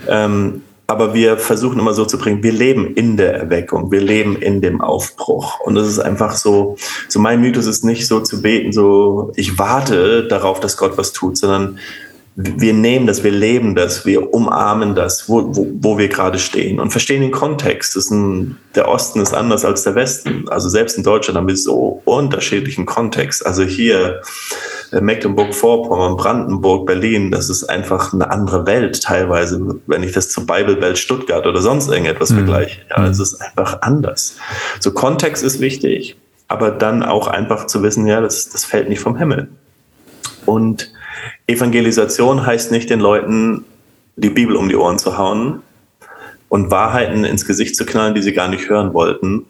Ähm, aber wir versuchen immer so zu bringen, wir leben in der Erweckung, wir leben in dem Aufbruch. Und das ist einfach so, so mein Mythos ist nicht so zu beten, so ich warte darauf, dass Gott was tut, sondern wir nehmen das, wir leben das, wir umarmen das, wo, wo, wo wir gerade stehen und verstehen den Kontext. Ein, der Osten ist anders als der Westen. Also selbst in Deutschland haben wir so unterschiedlichen Kontext. Also hier äh, Mecklenburg-Vorpommern, Brandenburg, Berlin, das ist einfach eine andere Welt teilweise, wenn ich das zur Bibelwelt Stuttgart oder sonst irgendetwas mhm. vergleiche. Ja, es ist einfach anders. So Kontext ist wichtig, aber dann auch einfach zu wissen, ja, das, das fällt nicht vom Himmel. Und Evangelisation heißt nicht den Leuten die Bibel um die Ohren zu hauen und Wahrheiten ins Gesicht zu knallen, die sie gar nicht hören wollten,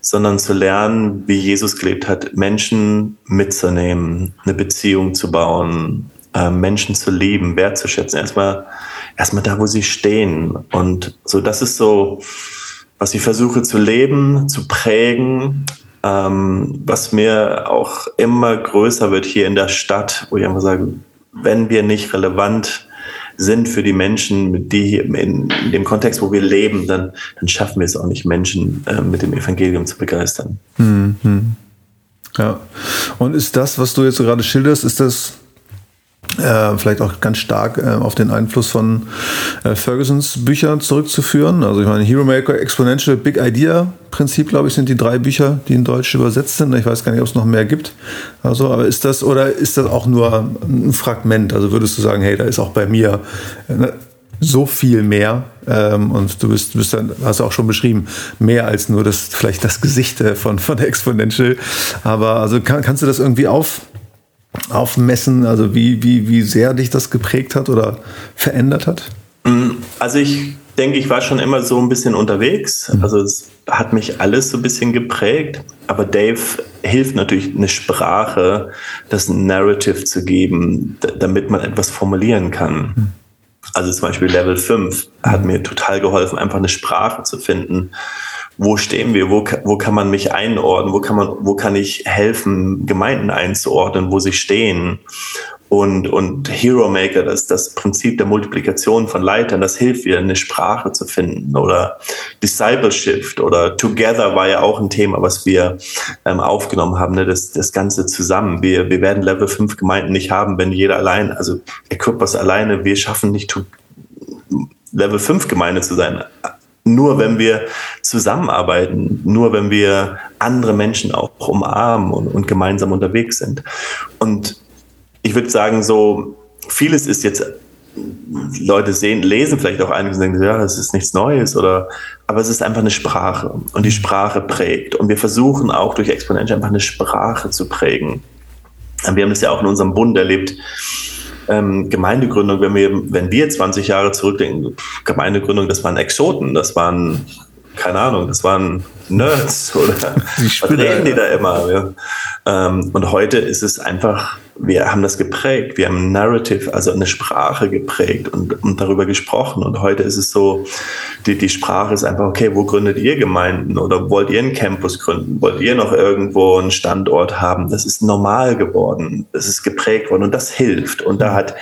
sondern zu lernen, wie Jesus gelebt hat, Menschen mitzunehmen, eine Beziehung zu bauen, äh, Menschen zu lieben, wertzuschätzen. Erstmal, erstmal da, wo sie stehen. Und so, das ist so, was ich versuche zu leben, zu prägen, ähm, was mir auch immer größer wird hier in der Stadt, wo ich einfach sage, wenn wir nicht relevant sind für die Menschen, die hier in, dem Kontext, wo wir leben, dann, dann schaffen wir es auch nicht, Menschen äh, mit dem Evangelium zu begeistern. Mhm. Ja. Und ist das, was du jetzt gerade schilderst, ist das äh, vielleicht auch ganz stark äh, auf den Einfluss von äh, Fergusons Büchern zurückzuführen. Also ich meine, Hero Maker, Exponential, Big Idea Prinzip, glaube ich, sind die drei Bücher, die in Deutsch übersetzt sind. Ich weiß gar nicht, ob es noch mehr gibt. Also, aber ist das oder ist das auch nur ein Fragment? Also würdest du sagen, hey, da ist auch bei mir äh, so viel mehr ähm, und du bist, bist dann, hast du auch schon beschrieben, mehr als nur das, vielleicht das Gesicht von, von Exponential. Aber also kann, kannst du das irgendwie auf, aufmessen, also wie, wie, wie sehr dich das geprägt hat oder verändert hat? Mm, also ich denke, ich war schon immer so ein bisschen unterwegs. Mhm. Also es hat mich alles so ein bisschen geprägt. Aber Dave hilft natürlich, eine Sprache, das Narrative zu geben, damit man etwas formulieren kann. Mhm. Also zum Beispiel Level 5 hat mir total geholfen, einfach eine Sprache zu finden, wo stehen wir, wo, wo kann man mich einordnen, wo kann man, wo kann ich helfen, Gemeinden einzuordnen, wo sie stehen. Und, und Hero Maker, das das Prinzip der Multiplikation von Leitern, das hilft dir, eine Sprache zu finden. Oder Discipleship oder Together war ja auch ein Thema, was wir ähm, aufgenommen haben, ne? das, das Ganze zusammen. Wir, wir werden Level 5 Gemeinden nicht haben, wenn jeder allein, also Equippers alleine, wir schaffen nicht Level 5 Gemeinde zu sein nur wenn wir zusammenarbeiten, nur wenn wir andere Menschen auch umarmen und, und gemeinsam unterwegs sind. Und ich würde sagen, so vieles ist jetzt Leute sehen, lesen vielleicht auch einiges und denken, ja, das ist nichts Neues oder, aber es ist einfach eine Sprache und die Sprache prägt. Und wir versuchen auch durch Exponential einfach eine Sprache zu prägen. Wir haben das ja auch in unserem Bund erlebt, ähm, Gemeindegründung, wenn wir, wenn wir 20 Jahre zurückdenken, Gemeindegründung, das waren Exoten, das waren, keine Ahnung, das waren Nerds oder was reden die da immer? Ja. Ähm, und heute ist es einfach, wir haben das geprägt, wir haben ein Narrative, also eine Sprache geprägt und, und darüber gesprochen. Und heute ist es so, die, die Sprache ist einfach, okay, wo gründet ihr Gemeinden oder wollt ihr einen Campus gründen? Wollt ihr noch irgendwo einen Standort haben? Das ist normal geworden, das ist geprägt worden und das hilft. Und da hat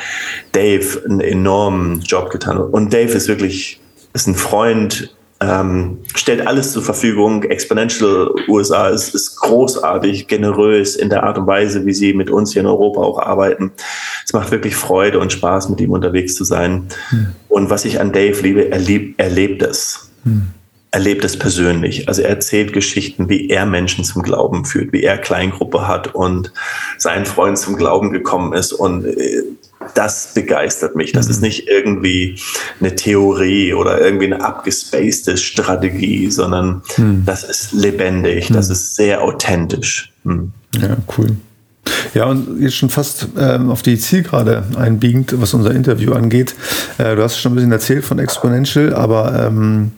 Dave einen enormen Job getan. Und Dave ist wirklich, ist ein Freund, ähm, stellt alles zur Verfügung. Exponential USA ist, ist großartig, generös in der Art und Weise, wie sie mit uns hier in Europa auch arbeiten. Es macht wirklich Freude und Spaß, mit ihm unterwegs zu sein. Hm. Und was ich an Dave liebe, er, lieb, er lebt es. Hm erlebt es persönlich. Also er erzählt Geschichten, wie er Menschen zum Glauben führt, wie er Kleingruppe hat und sein Freund zum Glauben gekommen ist. Und äh, das begeistert mich. Das ist mhm. nicht irgendwie eine Theorie oder irgendwie eine abgespacede Strategie, sondern hm. das ist lebendig, das mhm. ist sehr authentisch. Hm. Ja, cool. Ja, und jetzt schon fast ähm, auf die Zielgerade einbiegend, was unser Interview angeht. Äh, du hast schon ein bisschen erzählt von Exponential, aber ähm,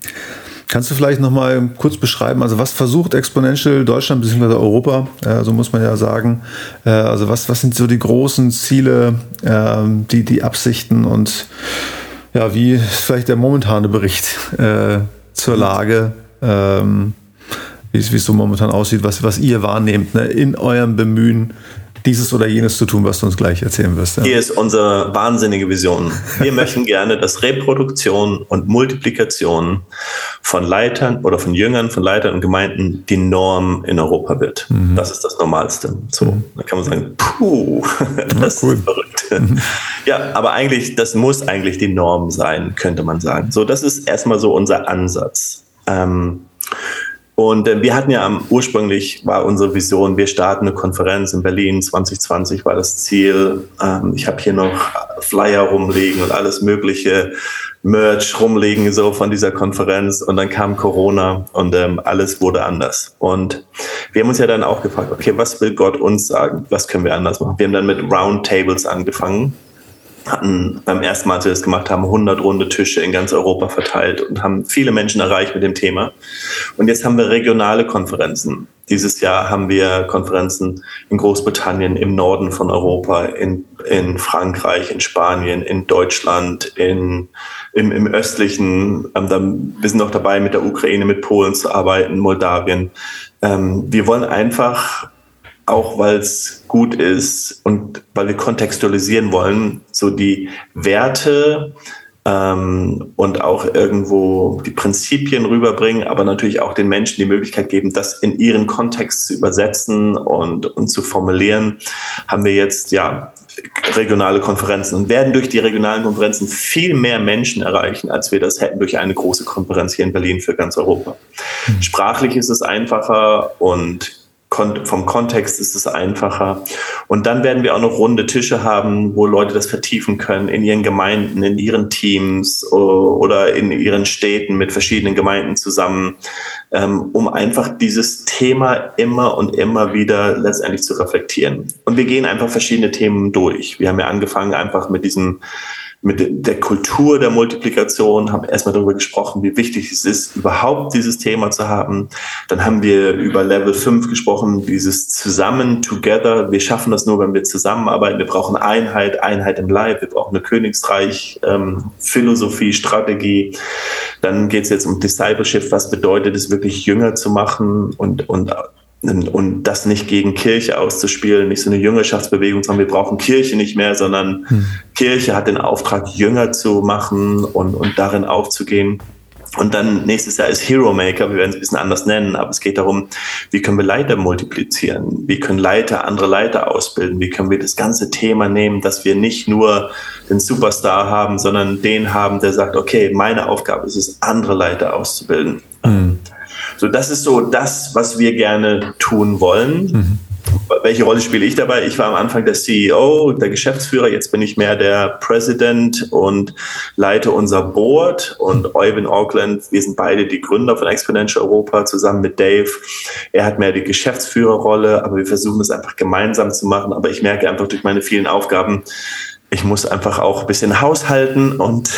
kannst du vielleicht noch mal kurz beschreiben, also was versucht Exponential Deutschland bzw. Europa, äh, so muss man ja sagen, äh, also was, was sind so die großen Ziele, ähm, die, die Absichten und ja, wie ist vielleicht der momentane Bericht äh, zur Lage? Ähm, wie es so momentan aussieht, was, was ihr wahrnehmt ne, in eurem Bemühen, dieses oder jenes zu tun, was du uns gleich erzählen wirst. Ja. Hier ist unsere wahnsinnige Vision. Wir möchten gerne, dass Reproduktion und Multiplikation von Leitern oder von Jüngern, von Leitern und Gemeinden die Norm in Europa wird. Mhm. Das ist das Normalste. So, mhm. da kann man sagen, puh, das ja, cool. ist verrückt. Mhm. Ja, aber eigentlich, das muss eigentlich die Norm sein, könnte man sagen. So, das ist erstmal so unser Ansatz. Ähm, und äh, wir hatten ja am, ursprünglich war unsere Vision, wir starten eine Konferenz in Berlin 2020 war das Ziel. Ähm, ich habe hier noch Flyer rumliegen und alles mögliche Merch rumliegen so von dieser Konferenz und dann kam Corona und ähm, alles wurde anders. Und wir haben uns ja dann auch gefragt, okay, was will Gott uns sagen? Was können wir anders machen? Wir haben dann mit Roundtables angefangen hatten beim ersten Mal, als wir das gemacht haben, 100 runde Tische in ganz Europa verteilt und haben viele Menschen erreicht mit dem Thema. Und jetzt haben wir regionale Konferenzen. Dieses Jahr haben wir Konferenzen in Großbritannien, im Norden von Europa, in, in Frankreich, in Spanien, in Deutschland, in, im, im östlichen. Ähm, wir sind noch dabei, mit der Ukraine, mit Polen zu arbeiten, Moldawien. Ähm, wir wollen einfach auch weil es gut ist und weil wir kontextualisieren wollen, so die Werte ähm, und auch irgendwo die Prinzipien rüberbringen, aber natürlich auch den Menschen die Möglichkeit geben, das in ihren Kontext zu übersetzen und, und zu formulieren, haben wir jetzt ja regionale Konferenzen und werden durch die regionalen Konferenzen viel mehr Menschen erreichen, als wir das hätten durch eine große Konferenz hier in Berlin für ganz Europa. Mhm. Sprachlich ist es einfacher und vom Kontext ist es einfacher. Und dann werden wir auch noch runde Tische haben, wo Leute das vertiefen können in ihren Gemeinden, in ihren Teams oder in ihren Städten mit verschiedenen Gemeinden zusammen, ähm, um einfach dieses Thema immer und immer wieder letztendlich zu reflektieren. Und wir gehen einfach verschiedene Themen durch. Wir haben ja angefangen einfach mit diesem mit der Kultur der Multiplikation, haben erstmal darüber gesprochen, wie wichtig es ist, überhaupt dieses Thema zu haben. Dann haben wir über Level 5 gesprochen, dieses Zusammen, Together. Wir schaffen das nur, wenn wir zusammenarbeiten. Wir brauchen Einheit, Einheit im Leib. Wir brauchen eine Königsreich, ähm, Philosophie, Strategie. Dann geht es jetzt um Discipleship. Was bedeutet es wirklich, Jünger zu machen und, und und das nicht gegen Kirche auszuspielen, nicht so eine Jüngerschaftsbewegung, sondern wir brauchen Kirche nicht mehr, sondern hm. Kirche hat den Auftrag, Jünger zu machen und, und darin aufzugehen. Und dann nächstes Jahr ist Hero Maker, wir werden es ein bisschen anders nennen, aber es geht darum, wie können wir Leiter multiplizieren? Wie können Leiter andere Leiter ausbilden? Wie können wir das ganze Thema nehmen, dass wir nicht nur den Superstar haben, sondern den haben, der sagt, okay, meine Aufgabe ist es, andere Leiter auszubilden. Mhm. So, das ist so das, was wir gerne tun wollen. Mhm. Welche Rolle spiele ich dabei? Ich war am Anfang der CEO, der Geschäftsführer, jetzt bin ich mehr der President und leite unser Board. Und Eugen Auckland, wir sind beide die Gründer von Exponential Europa zusammen mit Dave. Er hat mehr die Geschäftsführerrolle, aber wir versuchen es einfach gemeinsam zu machen. Aber ich merke einfach durch meine vielen Aufgaben, ich muss einfach auch ein bisschen haushalten und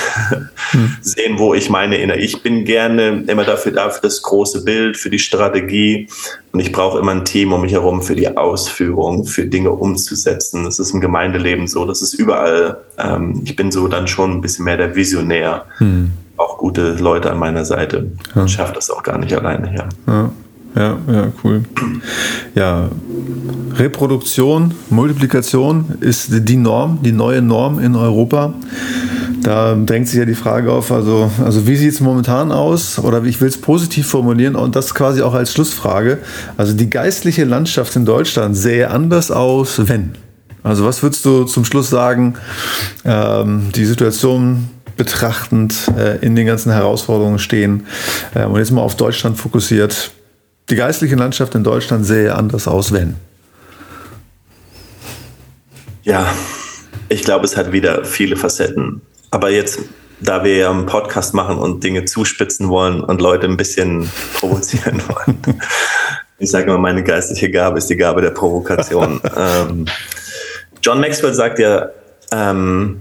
hm. sehen, wo ich meine inne. Ich bin gerne immer dafür da, für das große Bild, für die Strategie. Und ich brauche immer ein Team um mich herum für die Ausführung, für Dinge umzusetzen. Das ist im Gemeindeleben so, das ist überall. Ähm, ich bin so dann schon ein bisschen mehr der Visionär. Hm. Auch gute Leute an meiner Seite. Ja. Ich schaffe das auch gar nicht alleine. Ja. ja. Ja, ja, cool. Ja, Reproduktion, Multiplikation ist die Norm, die neue Norm in Europa. Da drängt sich ja die Frage auf, also, also wie sieht es momentan aus? Oder ich will es positiv formulieren und das quasi auch als Schlussfrage. Also die geistliche Landschaft in Deutschland sähe anders aus, wenn. Also was würdest du zum Schluss sagen, ähm, die Situation betrachtend äh, in den ganzen Herausforderungen stehen äh, und jetzt mal auf Deutschland fokussiert, die geistliche Landschaft in Deutschland sähe anders aus, wenn? Ja, ich glaube, es hat wieder viele Facetten. Aber jetzt, da wir ja einen Podcast machen und Dinge zuspitzen wollen und Leute ein bisschen provozieren wollen, Ich sage immer, meine geistliche Gabe ist die Gabe der Provokation. ähm, John Maxwell sagt ja, ähm,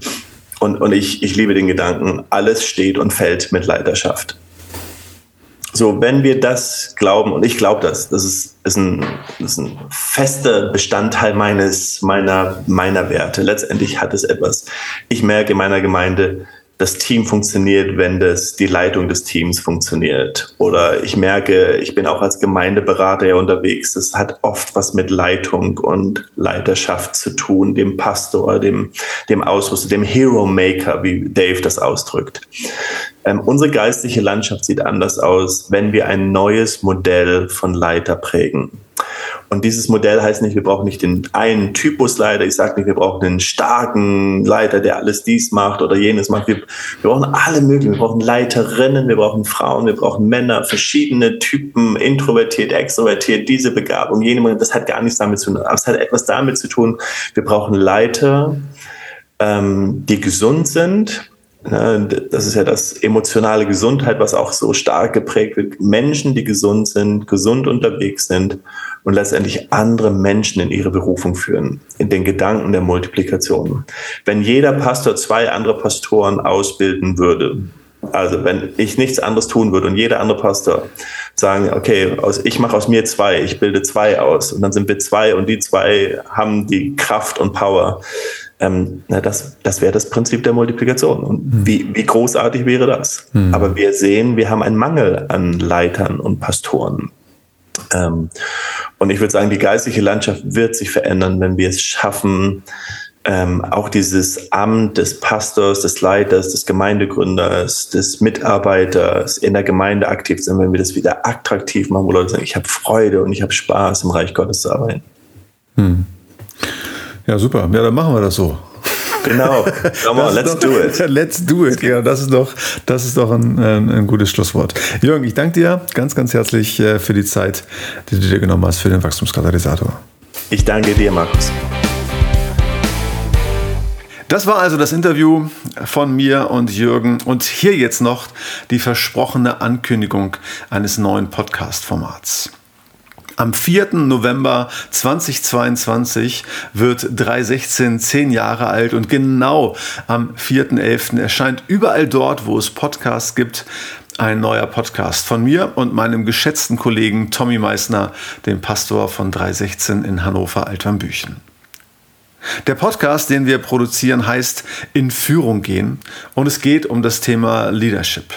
und, und ich, ich liebe den Gedanken, alles steht und fällt mit Leiterschaft. So, wenn wir das glauben, und ich glaube das, das ist, ist, ein, ist ein fester Bestandteil meines, meiner, meiner Werte. Letztendlich hat es etwas. Ich merke in meiner Gemeinde, das Team funktioniert, wenn das, die Leitung des Teams funktioniert. Oder ich merke, ich bin auch als Gemeindeberater ja unterwegs. Das hat oft was mit Leitung und Leiterschaft zu tun, dem Pastor, dem, dem Ausrüster, dem Hero Maker, wie Dave das ausdrückt. Ähm, unsere geistliche Landschaft sieht anders aus, wenn wir ein neues Modell von Leiter prägen. Und dieses Modell heißt nicht, wir brauchen nicht den einen Typus Leiter. Ich sage nicht, wir brauchen einen starken Leiter, der alles dies macht oder jenes macht. Wir, wir brauchen alle möglichen. Wir brauchen Leiterinnen, wir brauchen Frauen, wir brauchen Männer, verschiedene Typen, introvertiert, extrovertiert, diese Begabung, jene. Das hat gar nichts damit zu tun. Aber es hat etwas damit zu tun. Wir brauchen Leiter, ähm, die gesund sind, das ist ja das emotionale Gesundheit, was auch so stark geprägt wird. Menschen, die gesund sind, gesund unterwegs sind und letztendlich andere Menschen in ihre Berufung führen, in den Gedanken der Multiplikation. Wenn jeder Pastor zwei andere Pastoren ausbilden würde, also wenn ich nichts anderes tun würde und jeder andere Pastor sagen, okay, aus, ich mache aus mir zwei, ich bilde zwei aus und dann sind wir zwei und die zwei haben die Kraft und Power ähm, na, das, das wäre das Prinzip der Multiplikation. Und mhm. wie, wie großartig wäre das? Mhm. Aber wir sehen, wir haben einen Mangel an Leitern und Pastoren. Ähm, und ich würde sagen, die geistliche Landschaft wird sich verändern, wenn wir es schaffen, ähm, auch dieses Amt des Pastors, des Leiters, des Gemeindegründers, des Mitarbeiters in der Gemeinde aktiv sind, wenn wir das wieder attraktiv machen, wo Leute sagen, ich habe Freude und ich habe Spaß, im Reich Gottes zu arbeiten. Hm. Ja, super. Ja, dann machen wir das so. Genau. Come on, let's doch, do it. Let's do it. Ja, das ist doch, das ist doch ein, ein, gutes Schlusswort. Jürgen, ich danke dir ganz, ganz herzlich äh, für die Zeit, die du dir genommen hast für den Wachstumskatalysator. Ich danke dir, Markus. Das war also das Interview von mir und Jürgen und hier jetzt noch die versprochene Ankündigung eines neuen Podcast-Formats. Am 4. November 2022 wird 316 zehn Jahre alt und genau am 4.11. erscheint überall dort, wo es Podcasts gibt, ein neuer Podcast von mir und meinem geschätzten Kollegen Tommy Meissner, dem Pastor von 316 in Hannover Altwambüchen. Der Podcast, den wir produzieren, heißt In Führung gehen und es geht um das Thema Leadership.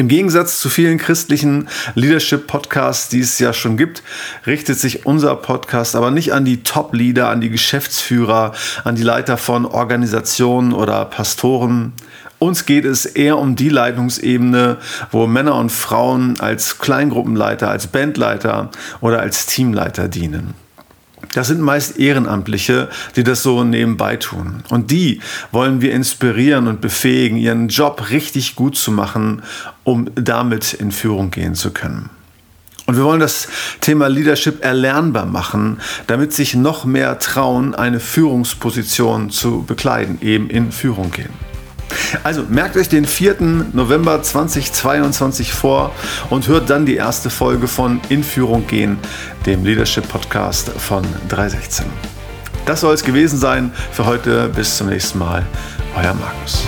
Im Gegensatz zu vielen christlichen Leadership-Podcasts, die es ja schon gibt, richtet sich unser Podcast aber nicht an die Top-Leader, an die Geschäftsführer, an die Leiter von Organisationen oder Pastoren. Uns geht es eher um die Leitungsebene, wo Männer und Frauen als Kleingruppenleiter, als Bandleiter oder als Teamleiter dienen. Das sind meist Ehrenamtliche, die das so nebenbei tun. Und die wollen wir inspirieren und befähigen, ihren Job richtig gut zu machen, um damit in Führung gehen zu können. Und wir wollen das Thema Leadership erlernbar machen, damit sich noch mehr trauen, eine Führungsposition zu bekleiden, eben in Führung gehen. Also merkt euch den 4. November 2022 vor und hört dann die erste Folge von In Führung gehen, dem Leadership Podcast von 316. Das soll es gewesen sein für heute. Bis zum nächsten Mal. Euer Markus.